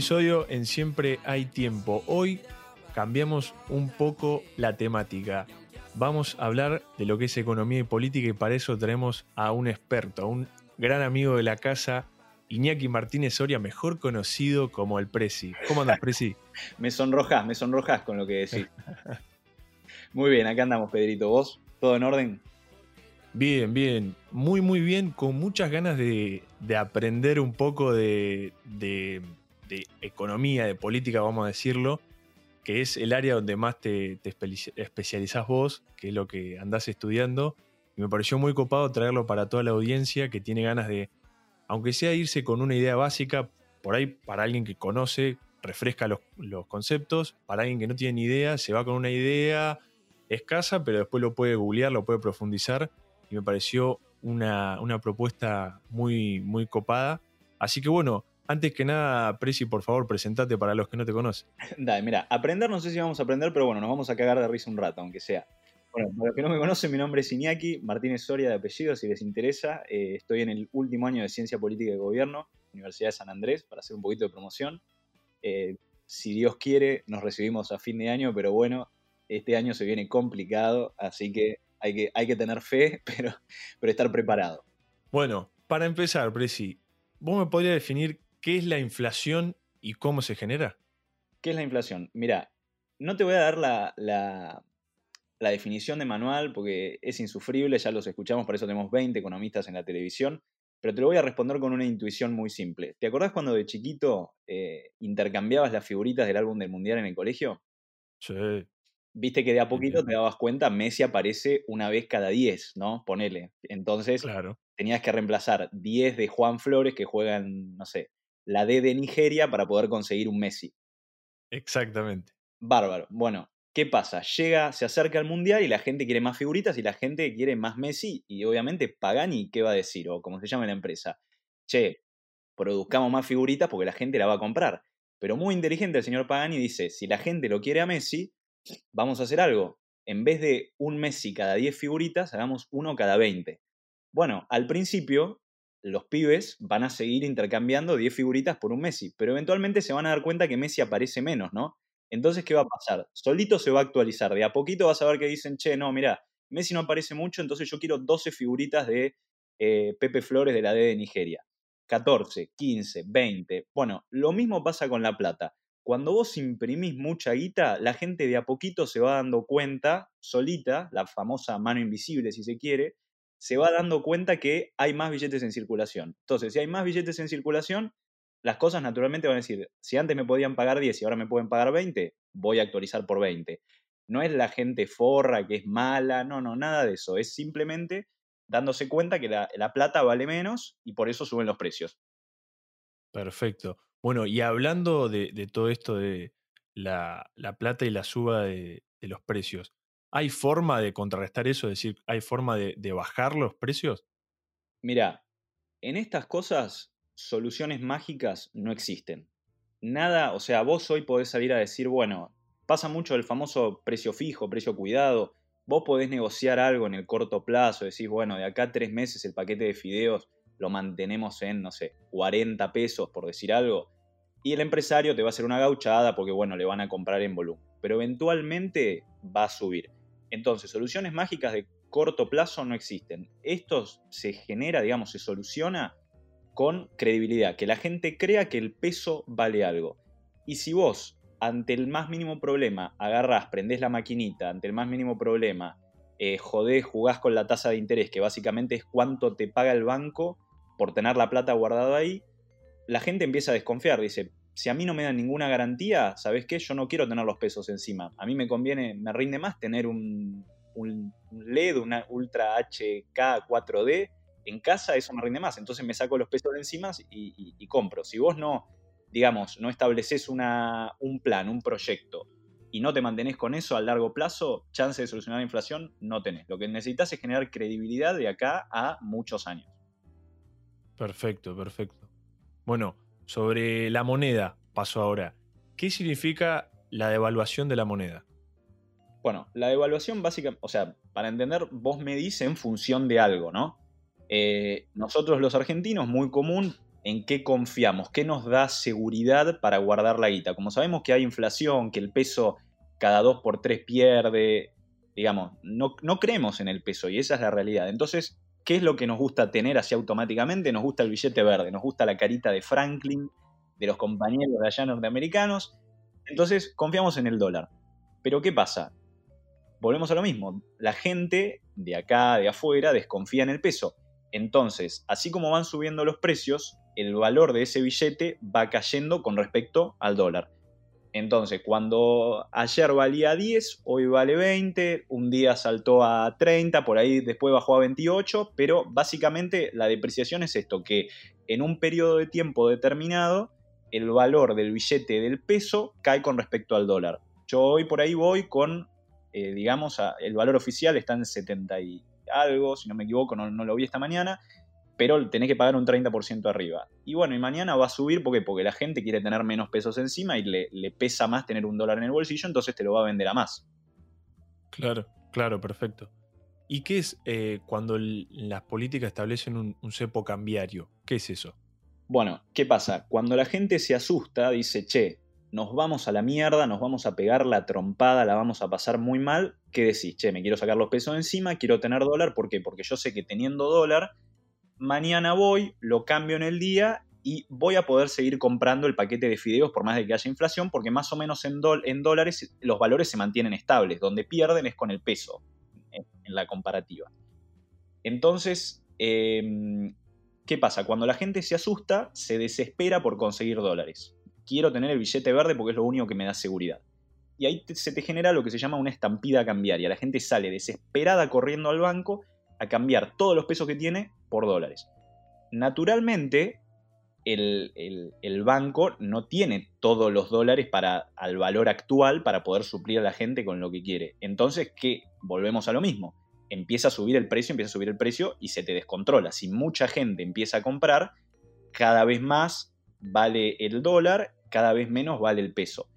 Episodio en Siempre hay tiempo. Hoy cambiamos un poco la temática. Vamos a hablar de lo que es economía y política y para eso tenemos a un experto, a un gran amigo de la casa, Iñaki Martínez Soria, mejor conocido como el Prezi. ¿Cómo andas, Prezi? me sonrojas, me sonrojas con lo que decís. muy bien, acá andamos, Pedrito. ¿Vos? ¿Todo en orden? Bien, bien, muy, muy bien, con muchas ganas de, aprender un poco de, economía, de política, vamos a decirlo, que es el área donde más te, te especializás vos, que es lo que andás estudiando. Y me pareció muy copado traerlo para toda la audiencia que tiene ganas de, aunque sea irse con una idea básica, por ahí para alguien que conoce, refresca los, los conceptos, para alguien que no tiene ni idea, se va con una idea escasa, pero después lo puede googlear, lo puede profundizar y me pareció una, propuesta muy, muy copada. Así que bueno, antes que nada, Presi, por favor, presentate para los que no te conocen. Dale, mira, aprender no sé si vamos a aprender, pero bueno, nos vamos a cagar de risa un rato, aunque sea. Bueno, para los que no me conocen, mi nombre es Iñaki Martínez Soria de apellido, si les interesa. Eh, estoy en el último año de Ciencia Política y Gobierno, Universidad de San Andrés, para hacer un poquito de promoción. Eh, si Dios quiere, nos recibimos a fin de año, pero bueno, este año se viene complicado, así que hay que, hay que tener fe, pero, pero estar preparado. Bueno, para empezar, Presi, ¿vos me podrías definir qué es la inflación y cómo se genera? ¿Qué es la inflación? Mira, no te voy a dar la, la, definición de manual porque es insufrible, ya los escuchamos, por eso tenemos 20 economistas en la televisión, pero te lo voy a responder con una intuición muy simple. ¿Te acordás cuando de chiquito eh, intercambiabas las figuritas del álbum del Mundial en el colegio? Sí. Viste que de a poquito te dabas cuenta, Messi aparece una vez cada 10, ¿no? Ponele. Entonces, tenías que reemplazar 10 de Juan Flores que juegan, no sé, la D de Nigeria para poder conseguir un Messi. Exactamente. Bárbaro. Bueno, ¿qué pasa? Llega, se acerca al Mundial y la gente quiere más figuritas y la gente quiere más Messi y obviamente Pagani, ¿qué va a decir? O como se llama la empresa. Che, produzcamos más figuritas porque la gente la va a comprar. Pero muy inteligente el señor Pagani dice, si la gente lo quiere a Messi, vamos a hacer algo. En vez de un Messi cada 10 figuritas, hagamos uno cada 20. Bueno, al principio los pibes van a seguir intercambiando 10 figuritas por un Messi, pero eventualmente se van a dar cuenta que Messi aparece menos, ¿no? Entonces, ¿qué va a pasar? Solito se va a actualizar. De a poquito vas a ver que dicen, che, no, mira, Messi no aparece mucho, entonces yo quiero 12 figuritas de eh, Pepe Flores de la D de Nigeria. 14, 15, 20. Bueno, lo mismo pasa con la plata cuando vos imprimís mucha guita, la gente de a poquito se va dando cuenta, solita, la famosa mano invisible si se quiere, se va dando cuenta que hay más billetes en circulación. Entonces, si hay más billetes en circulación, las cosas naturalmente van a decir, si antes me podían pagar 10 y ahora me pueden pagar 20, voy a actualizar por 20. No es la gente forra, que es mala, no, no, nada de eso. Es simplemente dándose cuenta que la, la plata vale menos y por eso suben los precios. Perfecto. Bueno, y hablando de, todo esto de la, plata y la suba de, los precios, ¿hay forma de contrarrestar eso? Es decir, ¿hay forma de, bajar los precios? Mira, en estas cosas, soluciones mágicas no existen. Nada, o sea, vos hoy podés salir a decir, bueno, pasa mucho el famoso precio fijo, precio cuidado. Vos podés negociar algo en el corto plazo, decís, bueno, de acá a tres meses el paquete de fideos lo mantenemos en, no sé, 40 pesos, por decir algo, y el empresario te va a hacer una gauchada porque, bueno, le van a comprar en volumen. Pero eventualmente va a subir. Entonces, soluciones mágicas de corto plazo no existen. Esto se genera, digamos, se soluciona con credibilidad, que la gente crea que el peso vale algo. Y si vos, ante el más mínimo problema, agarrás, prendés la maquinita, ante el más mínimo problema, eh, jodés, jugás con la tasa de interés, que básicamente es cuánto te paga el banco por tener la plata guardada ahí, la gente empieza a desconfiar. Dice, si a mí no me dan ninguna garantía, ¿sabes qué? Yo no quiero tener los pesos encima. A mí me conviene, me rinde más tener un, LED, una Ultra HK 4D en casa, eso me rinde más. Entonces me saco los pesos de encima y, compro. Si vos no, digamos, no estableces una, un plan, un proyecto, y no te mantenés con eso a largo plazo, chance de solucionar la inflación no tenés. Lo que necesitas es generar credibilidad de acá a muchos años. Perfecto, perfecto. Bueno, sobre la moneda, paso ahora. ¿Qué significa la devaluación de la moneda? Bueno, la devaluación básica, o sea, para entender, vos medís en función de algo, ¿no? Eh, nosotros los argentinos, muy común, en qué confiamos, qué nos da seguridad para guardar la guita. Como sabemos que hay inflación, que el peso cada dos por tres pierde, digamos, no, no creemos en el peso y esa es la realidad. Entonces, ¿qué es lo que nos gusta tener así automáticamente? Nos gusta el billete verde, nos gusta la carita de Franklin, de los compañeros de allá norteamericanos. Entonces, confiamos en el dólar. Pero ¿qué pasa? Volvemos a lo mismo. La gente de acá, de afuera, desconfía en el peso. Entonces, así como van subiendo los precios, el valor de ese billete va cayendo con respecto al dólar. Entonces, cuando ayer valía 10, hoy vale 20, un día saltó a 30, por ahí después bajó a 28, pero básicamente la depreciación es esto, que en un periodo de tiempo determinado, el valor del billete del peso cae con respecto al dólar. Yo hoy por ahí voy con, eh, digamos, el valor oficial está en 70 y algo, si no me equivoco, no, no lo vi esta mañana, pero tenés que pagar un 30% arriba. Y bueno, y mañana va a subir porque, porque la gente quiere tener menos pesos encima y le, pesa más tener un dólar en el bolsillo, entonces te lo va a vender a más. Claro, claro, perfecto. ¿Y qué es eh, cuando las políticas establecen un, cepo cambiario? ¿Qué es eso? Bueno, ¿qué pasa? Cuando la gente se asusta, dice, che, nos vamos a la mierda, nos vamos a pegar la trompada, la vamos a pasar muy mal, ¿qué decís? Che, me quiero sacar los pesos encima, quiero tener dólar, ¿por qué? Porque yo sé que teniendo dólar mañana voy, lo cambio en el día y voy a poder seguir comprando el paquete de fideos por más de que haya inflación, porque más o menos en, dólares los valores se mantienen estables, donde pierden es con el peso en, la comparativa. Entonces, em, ¿qué pasa? Cuando la gente se asusta, se desespera por conseguir dólares. Quiero tener el billete verde porque es lo único que me da seguridad. Y ahí se te genera lo que se llama una estampida cambiaria. La gente sale desesperada corriendo al banco a cambiar todos los pesos que tiene por dólares. Naturalmente, el, banco no tiene todos los dólares para, al valor actual para poder suplir a la gente con lo que quiere. Entonces, ¿qué? Volvemos a lo mismo. Empieza a subir el precio, empieza a subir el precio y se te descontrola. Si mucha gente empieza a comprar, cada vez más vale el dólar, cada vez menos vale el peso.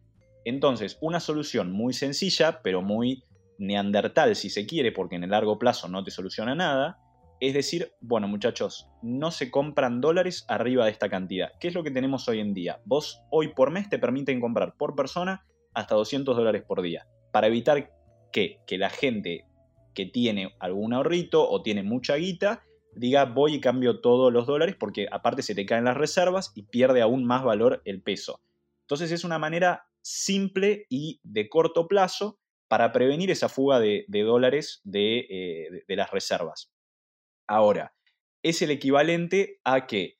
Entonces, una solución muy sencilla, pero muy neandertal si se quiere, porque en el largo plazo no te soluciona nada, es decir, bueno muchachos, no se compran dólares arriba de esta cantidad. ¿Qué es lo que tenemos hoy en día? Vos hoy por mes te permiten comprar por persona hasta 200 dólares por día, para evitar que, que la gente que tiene algún ahorrito o tiene mucha guita, diga voy y cambio todos los dólares porque aparte se te caen las reservas y pierde aún más valor el peso. Entonces es una manera simple y de corto plazo para prevenir esa fuga de, dólares eh, de, las reservas. Ahora, es el equivalente a que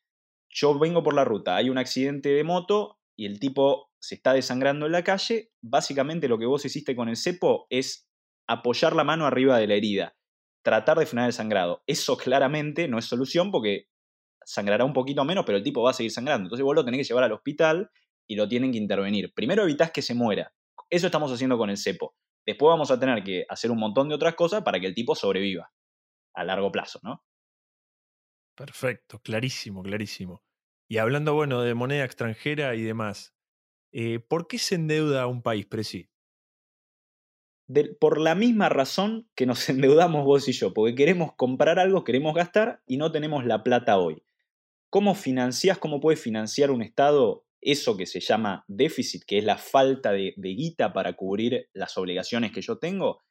yo vengo por la ruta, hay un accidente de moto y el tipo se está desangrando en la calle, básicamente lo que vos hiciste con el cepo es apoyar la mano arriba de la herida, tratar de frenar el sangrado. Eso claramente no es solución porque sangrará un poquito menos, pero el tipo va a seguir sangrando. Entonces vos lo tenés que llevar al hospital y lo tienen que intervenir. Primero evitás que se muera. Eso estamos haciendo con el cepo. Después vamos a tener que hacer un montón de otras cosas para que el tipo sobreviva a largo plazo, ¿no? Perfecto, clarísimo, clarísimo. Y hablando, bueno, de moneda extranjera y demás, eh, ¿por qué se endeuda un país, Presi? por la misma razón que nos endeudamos vos y yo, porque queremos comprar algo, queremos gastar y no tenemos la plata hoy. ¿Cómo financiás, cómo puede financiar un Estado eso que se llama déficit, que es la falta de, guita para cubrir las obligaciones que yo tengo,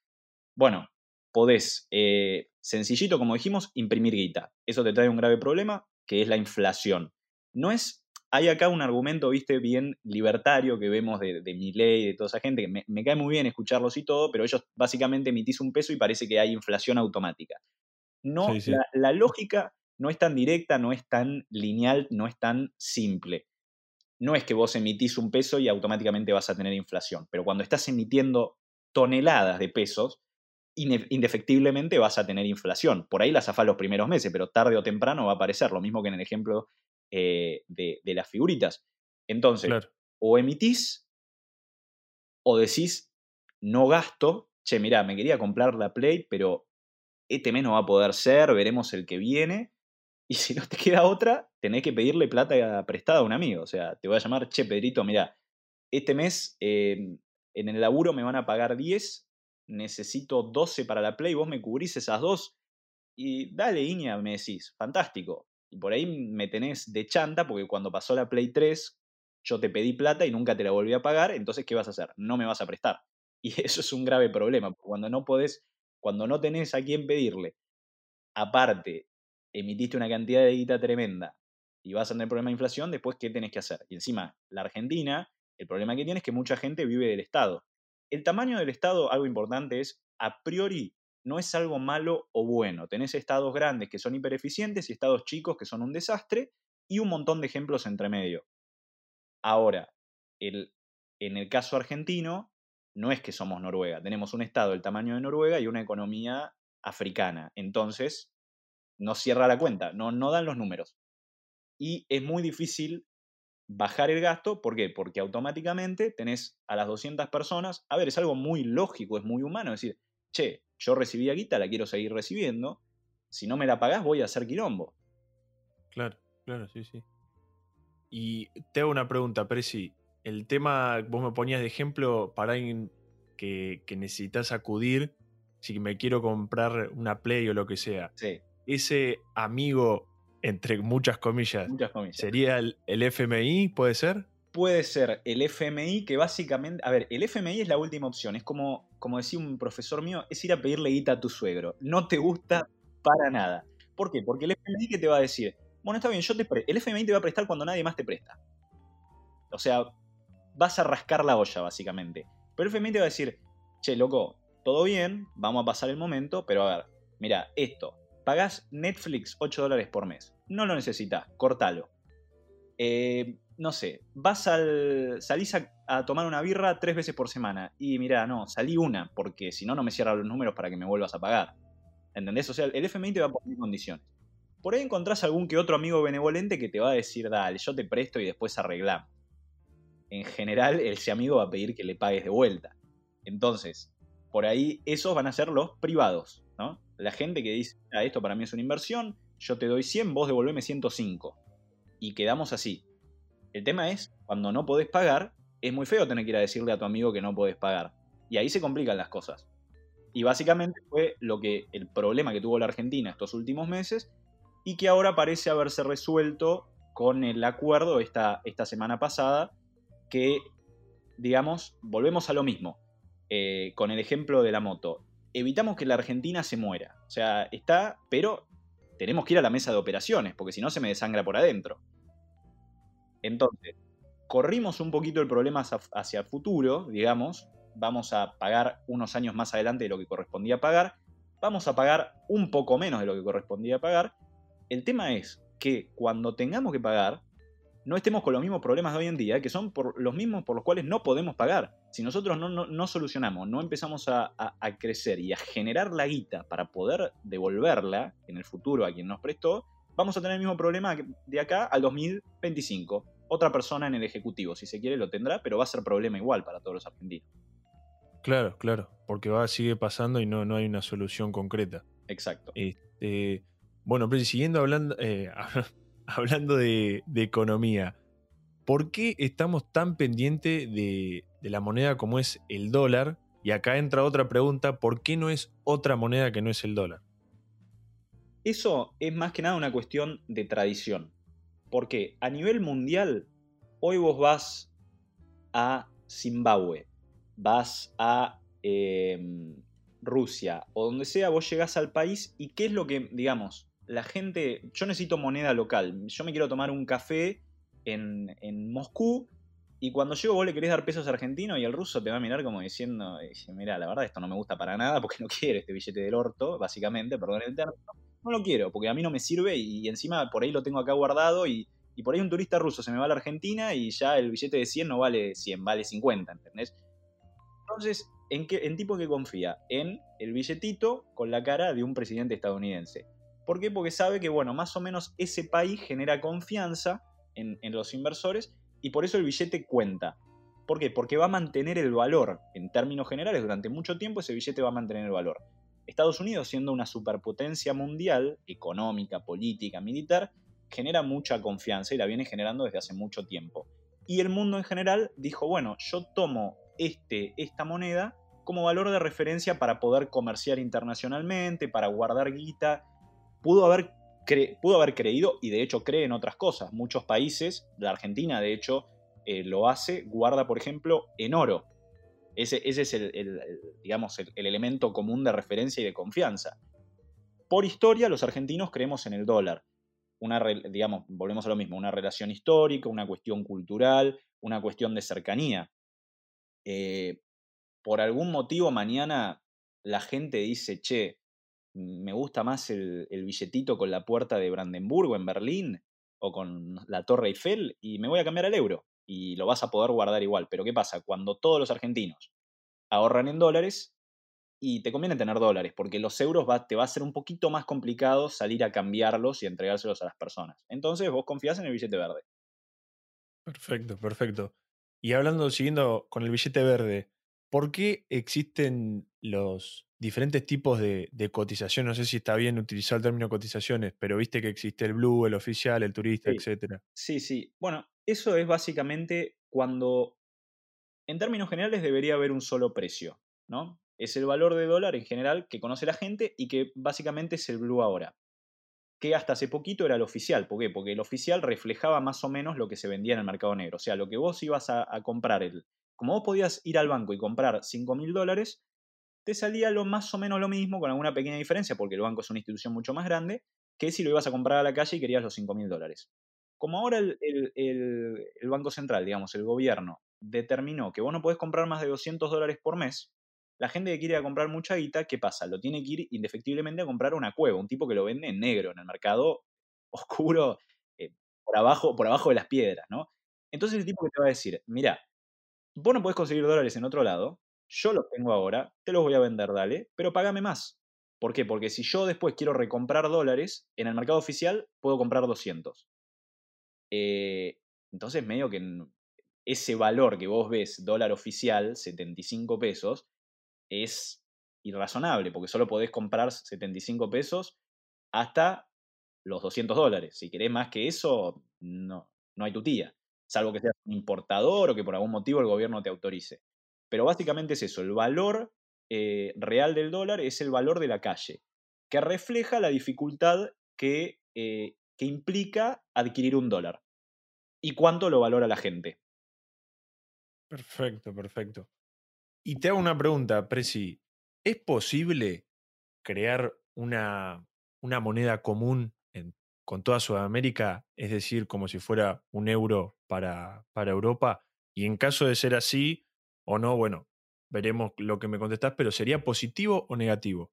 bueno, podés, eh, sencillito como dijimos, imprimir guita. Eso te trae un grave problema, que es la inflación. No es, hay acá un argumento, viste, bien libertario que vemos de, de y de toda esa gente, que me, cae muy bien escucharlos y todo, pero ellos básicamente emitís un peso y parece que hay inflación automática. No, la lógica no es tan directa, no es tan lineal, no es tan simple no es que vos emitís un peso y automáticamente vas a tener inflación, pero cuando estás emitiendo toneladas de pesos, indefectiblemente vas a tener inflación. Por ahí la zafás los primeros meses, pero tarde o temprano va a aparecer, lo mismo que en el ejemplo eh, de, las figuritas. Entonces, o emitís o decís, no gasto, che, mirá, me quería comprar la Play, pero este mes no va a poder ser, veremos el que viene, y si no te queda otra, tenés que pedirle plata prestada a un amigo. O sea, te voy a llamar, che, Pedrito, mira, este mes em, en el laburo me van a pagar 10, necesito 12 para la Play, vos me cubrís esas dos. Y dale, Iña, me decís, fantástico. Y por ahí me tenés de chanta porque cuando pasó la Play 3 yo te pedí plata y nunca te la volví a pagar, entonces ¿qué vas a hacer? No me vas a prestar. Y eso es un grave problema, cuando no podés, cuando no tenés a quién pedirle, aparte, emitiste una cantidad de guita tremenda y vas a tener problema de inflación, después ¿qué tenés que hacer? Y encima, la Argentina, el problema que tiene es que mucha gente vive del Estado. El tamaño del Estado, algo importante es, a priori, no es algo malo o bueno. Tenés estados grandes que son hipereficientes y estados chicos que son un desastre y un montón de ejemplos entre medio. Ahora, el, en el caso argentino, no es que somos Noruega, tenemos un Estado del tamaño de Noruega y una economía africana. Entonces, no cierra la cuenta, no, no dan los números. Y es muy difícil bajar el gasto, ¿por qué? Porque automáticamente tenés a las 200 personas, a ver, es algo muy lógico, es muy humano, es decir, che, yo recibí a guita, la quiero seguir recibiendo, si no me la pagás voy a hacer quilombo. Claro, claro, sí, sí. Y te hago una pregunta, Presi. El tema, vos me ponías de ejemplo para alguien que, necesitas acudir, si me quiero comprar una Play o lo que sea. Sí. Ese amigo, entre muchas comillas, ¿sería el, FMI, puede ser? Puede ser el FMI, que básicamente, a ver, el FMI es la última opción, es como, como decía un profesor mío, es ir a pedirle guita a tu suegro. No te gusta para nada. ¿Por qué? Porque el FMI que te va a decir, bueno, está bien, yo te el FMI te va a prestar cuando nadie más te presta. O sea, vas a rascar la olla, básicamente. Pero el FMI te va a decir, che, loco, todo bien, vamos a pasar el momento, pero a ver, mira, esto, pagás Netflix 8 dólares por mes. No lo necesitas, cortalo. Eh, no sé, vas al. salís a, tomar una birra tres veces por semana. Y mira, no, salí una, porque si no, no me cierran los números para que me vuelvas a pagar. ¿Entendés? O sea, el FMI te va a poner condiciones. Por ahí encontrás algún que otro amigo benevolente que te va a decir, dale, yo te presto y después arreglamos. En general, ese amigo va a pedir que le pagues de vuelta. Entonces, por ahí esos van a ser los privados, La gente que dice, ah, esto para mí es una inversión, yo te doy 100, vos devolveme 105. Y quedamos así. El tema es, cuando no podés pagar, es muy feo tener que ir a decirle a tu amigo que no podés pagar. Y ahí se complican las cosas. Y básicamente fue lo que el problema que tuvo la Argentina estos últimos meses y que ahora parece haberse resuelto con el acuerdo esta, esta semana pasada, que, digamos, volvemos a lo mismo, eh, con el ejemplo de la moto. Evitamos que la Argentina se muera. O sea, está, pero tenemos que ir a la mesa de operaciones, porque si no se me desangra por adentro. Entonces, corrimos un poquito el problema hacia el futuro, digamos, vamos a pagar unos años más adelante de lo que correspondía pagar, vamos a pagar un poco menos de lo que correspondía pagar, el tema es que cuando tengamos que pagar, no estemos con los mismos problemas de hoy en día, que son por los mismos por los cuales no podemos pagar. Si nosotros no, solucionamos, no empezamos a, crecer y a generar la guita para poder devolverla en el futuro a quien nos prestó, vamos a tener el mismo problema de acá al 2025. Otra persona en el Ejecutivo, si se quiere, lo tendrá, pero va a ser problema igual para todos los argentinos. Claro, claro, porque va, sigue pasando y no, no hay una solución concreta. Exacto. Este, bueno, pero siguiendo hablando, eh, hablando de, economía, ¿por qué estamos tan pendientes de, la moneda como es el dólar? Y acá entra otra pregunta, ¿por qué no es otra moneda que no es el dólar? Eso es más que nada una cuestión de tradición. Porque a nivel mundial, hoy vos vas a Zimbabue, vas a em, Rusia o donde sea, vos llegás al país y qué es lo que, digamos, la gente, yo necesito moneda local, yo me quiero tomar un café en, Moscú y cuando llego vos le querés dar pesos argentinos y el ruso te va a mirar como diciendo, mira, la verdad esto no me gusta para nada porque no quiere este billete del orto, básicamente, perdón el término, no lo quiero porque a mí no me sirve y, encima por ahí lo tengo acá guardado y, por ahí un turista ruso se me va a la Argentina y ya el billete de 100 no vale 100, vale 50, ¿entendés? Entonces, ¿en, qué, en tipo que confía? En el billetito con la cara de un presidente estadounidense. ¿Por qué? Porque sabe que, bueno, más o menos ese país genera confianza en, los inversores y por eso el billete cuenta. ¿Por qué? Porque va a mantener el valor. En términos generales, durante mucho tiempo ese billete va a mantener el valor. Estados Unidos, siendo una superpotencia mundial, económica, política, militar, genera mucha confianza y la viene generando desde hace mucho tiempo. Y el mundo en general dijo, bueno, yo tomo este, esta moneda como valor de referencia para poder comerciar internacionalmente, para guardar guita pudo haber pudo haber creído y de hecho cree en otras cosas. Muchos países, la Argentina de hecho eh, lo hace, guarda por ejemplo en oro. Ese, ese es el, digamos, el, elemento común de referencia y de confianza. Por historia, los argentinos creemos en el dólar. Una, digamos, volvemos a lo mismo, una relación histórica, una cuestión cultural, una cuestión de cercanía. Eh, por algún motivo mañana la gente dice, che, me gusta más el, billetito con la puerta de Brandenburgo en Berlín o con la Torre Eiffel y me voy a cambiar al euro y lo vas a poder guardar igual. Pero ¿qué pasa? Cuando todos los argentinos ahorran en dólares y te conviene tener dólares porque los euros te va a ser un poquito más complicado salir a cambiarlos y entregárselos a las personas. Entonces vos confías en el billete verde. Perfecto, perfecto. Y hablando, siguiendo con el billete verde, ¿por qué existen los diferentes tipos de, cotización. No sé si está bien utilizar el término cotizaciones, pero viste que existe el blue, el oficial, el turista, sí. etcétera. Sí, sí. Bueno, eso es básicamente cuando, en términos generales, debería haber un solo precio, ¿no? Es el valor de dólar en general que conoce la gente y que básicamente es el blue ahora. Que hasta hace poquito era el oficial. ¿Por qué? Porque el oficial reflejaba más o menos lo que se vendía en el mercado negro. O sea, lo que vos ibas a, a comprar, el, como vos podías ir al banco y comprar 5 mil dólares, te salía lo más o menos lo mismo, con alguna pequeña diferencia, porque el banco es una institución mucho más grande, que si lo ibas a comprar a la calle y querías los 5 mil dólares. Como ahora el, Banco Central, digamos, el gobierno, determinó que vos no podés comprar más de 200 dólares por mes, la gente que quiere comprar mucha guita, ¿qué pasa? Lo tiene que ir indefectiblemente a comprar una cueva, un tipo que lo vende en negro, en el mercado oscuro, eh, por, abajo, por abajo de las piedras, ¿no? Entonces el tipo que te va a decir, mira, vos no podés conseguir dólares en otro lado, yo los tengo ahora, te los voy a vender, dale, pero págame más. ¿Por qué? Porque si yo después quiero recomprar dólares, en el mercado oficial puedo comprar 200. Eh, entonces, medio que ese valor que vos ves, dólar oficial, 75 pesos, es irrazonable, porque solo podés comprar 75 pesos hasta los 200 dólares. Si querés más que eso, no, no hay tu tía. Salvo que seas un importador o que por algún motivo el gobierno te autorice. Pero básicamente es eso, el valor eh, real del dólar es el valor de la calle, que refleja la dificultad que, eh, que implica adquirir un dólar y cuánto lo valora la gente. Perfecto, perfecto. Y te hago una pregunta, Presi. ¿Es posible crear una, una moneda común con toda Sudamérica? Es decir, como si fuera un euro para, para Europa. Y en caso de ser así, o no, bueno, veremos lo que me contestás, pero ¿sería positivo o negativo?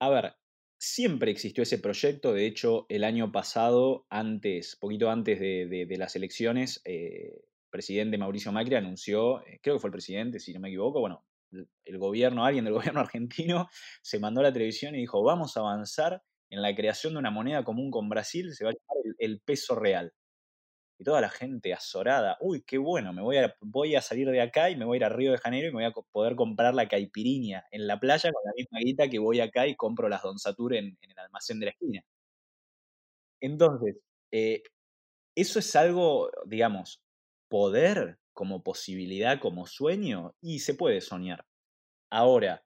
A ver, siempre existió ese proyecto, de hecho, el año pasado, antes, poquito antes de, las elecciones, el eh, presidente Mauricio Macri anunció, eh, creo que fue el presidente, si no me equivoco, bueno, el, gobierno, alguien del gobierno argentino, se mandó a la televisión y dijo, vamos a avanzar en la creación de una moneda común con Brasil, se va a llamar el peso real y toda la gente azorada, uy, qué bueno, me voy a, voy a salir de acá y me voy a ir a Río de Janeiro y me voy a poder comprar la caipiriña en la playa con la misma guita que voy acá y compro las Don Satur en, el almacén de la esquina. Entonces, eh, eso es algo, digamos, poder como posibilidad, como sueño, y se puede soñar. Ahora,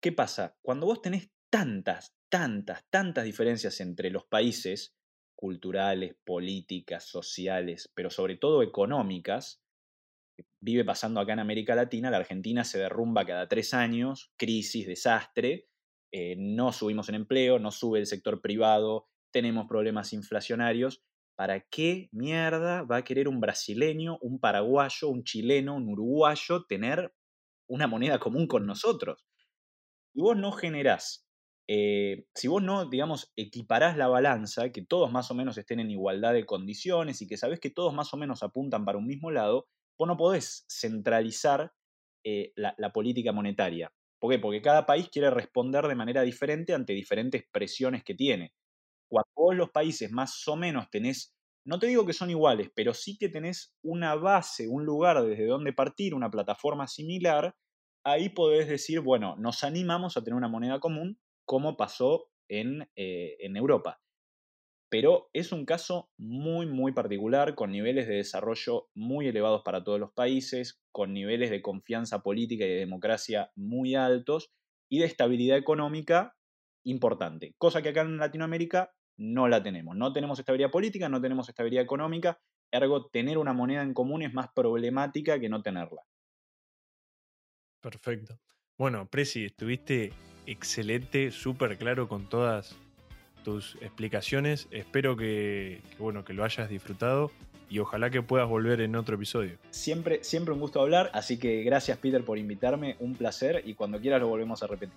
¿qué pasa? Cuando vos tenés tantas, tantas, tantas diferencias entre los países, culturales, políticas, sociales, pero sobre todo económicas, vive pasando acá en América Latina, la Argentina se derrumba cada tres años, crisis, desastre, eh, no subimos en empleo, no sube el sector privado, tenemos problemas inflacionarios. ¿Para qué mierda va a querer un brasileño, un paraguayo, un chileno, un uruguayo tener una moneda común con nosotros? Y vos no generás eh, si vos no, digamos, equiparás la balanza, que todos más o menos estén en igualdad de condiciones y que sabés que todos más o menos apuntan para un mismo lado, vos no podés centralizar eh, la, política monetaria. ¿Por qué? Porque cada país quiere responder de manera diferente ante diferentes presiones que tiene. Cuando vos los países más o menos tenés, no te digo que son iguales, pero sí que tenés una base, un lugar desde donde partir, una plataforma similar, ahí podés decir, bueno, nos animamos a tener una moneda común como pasó en, eh, en Europa. Pero es un caso muy, muy particular, con niveles de desarrollo muy elevados para todos los países, con niveles de confianza política y de democracia muy altos y de estabilidad económica importante, cosa que acá en Latinoamérica no la tenemos. No tenemos estabilidad política, no tenemos estabilidad económica, ergo tener una moneda en común es más problemática que no tenerla. Perfecto. Bueno, Presi, estuviste excelente, súper claro con todas tus explicaciones. Espero que, bueno, que lo hayas disfrutado y ojalá que puedas volver en otro episodio. Siempre, siempre un gusto hablar, así que gracias Peter por invitarme, un placer y cuando quieras lo volvemos a repetir.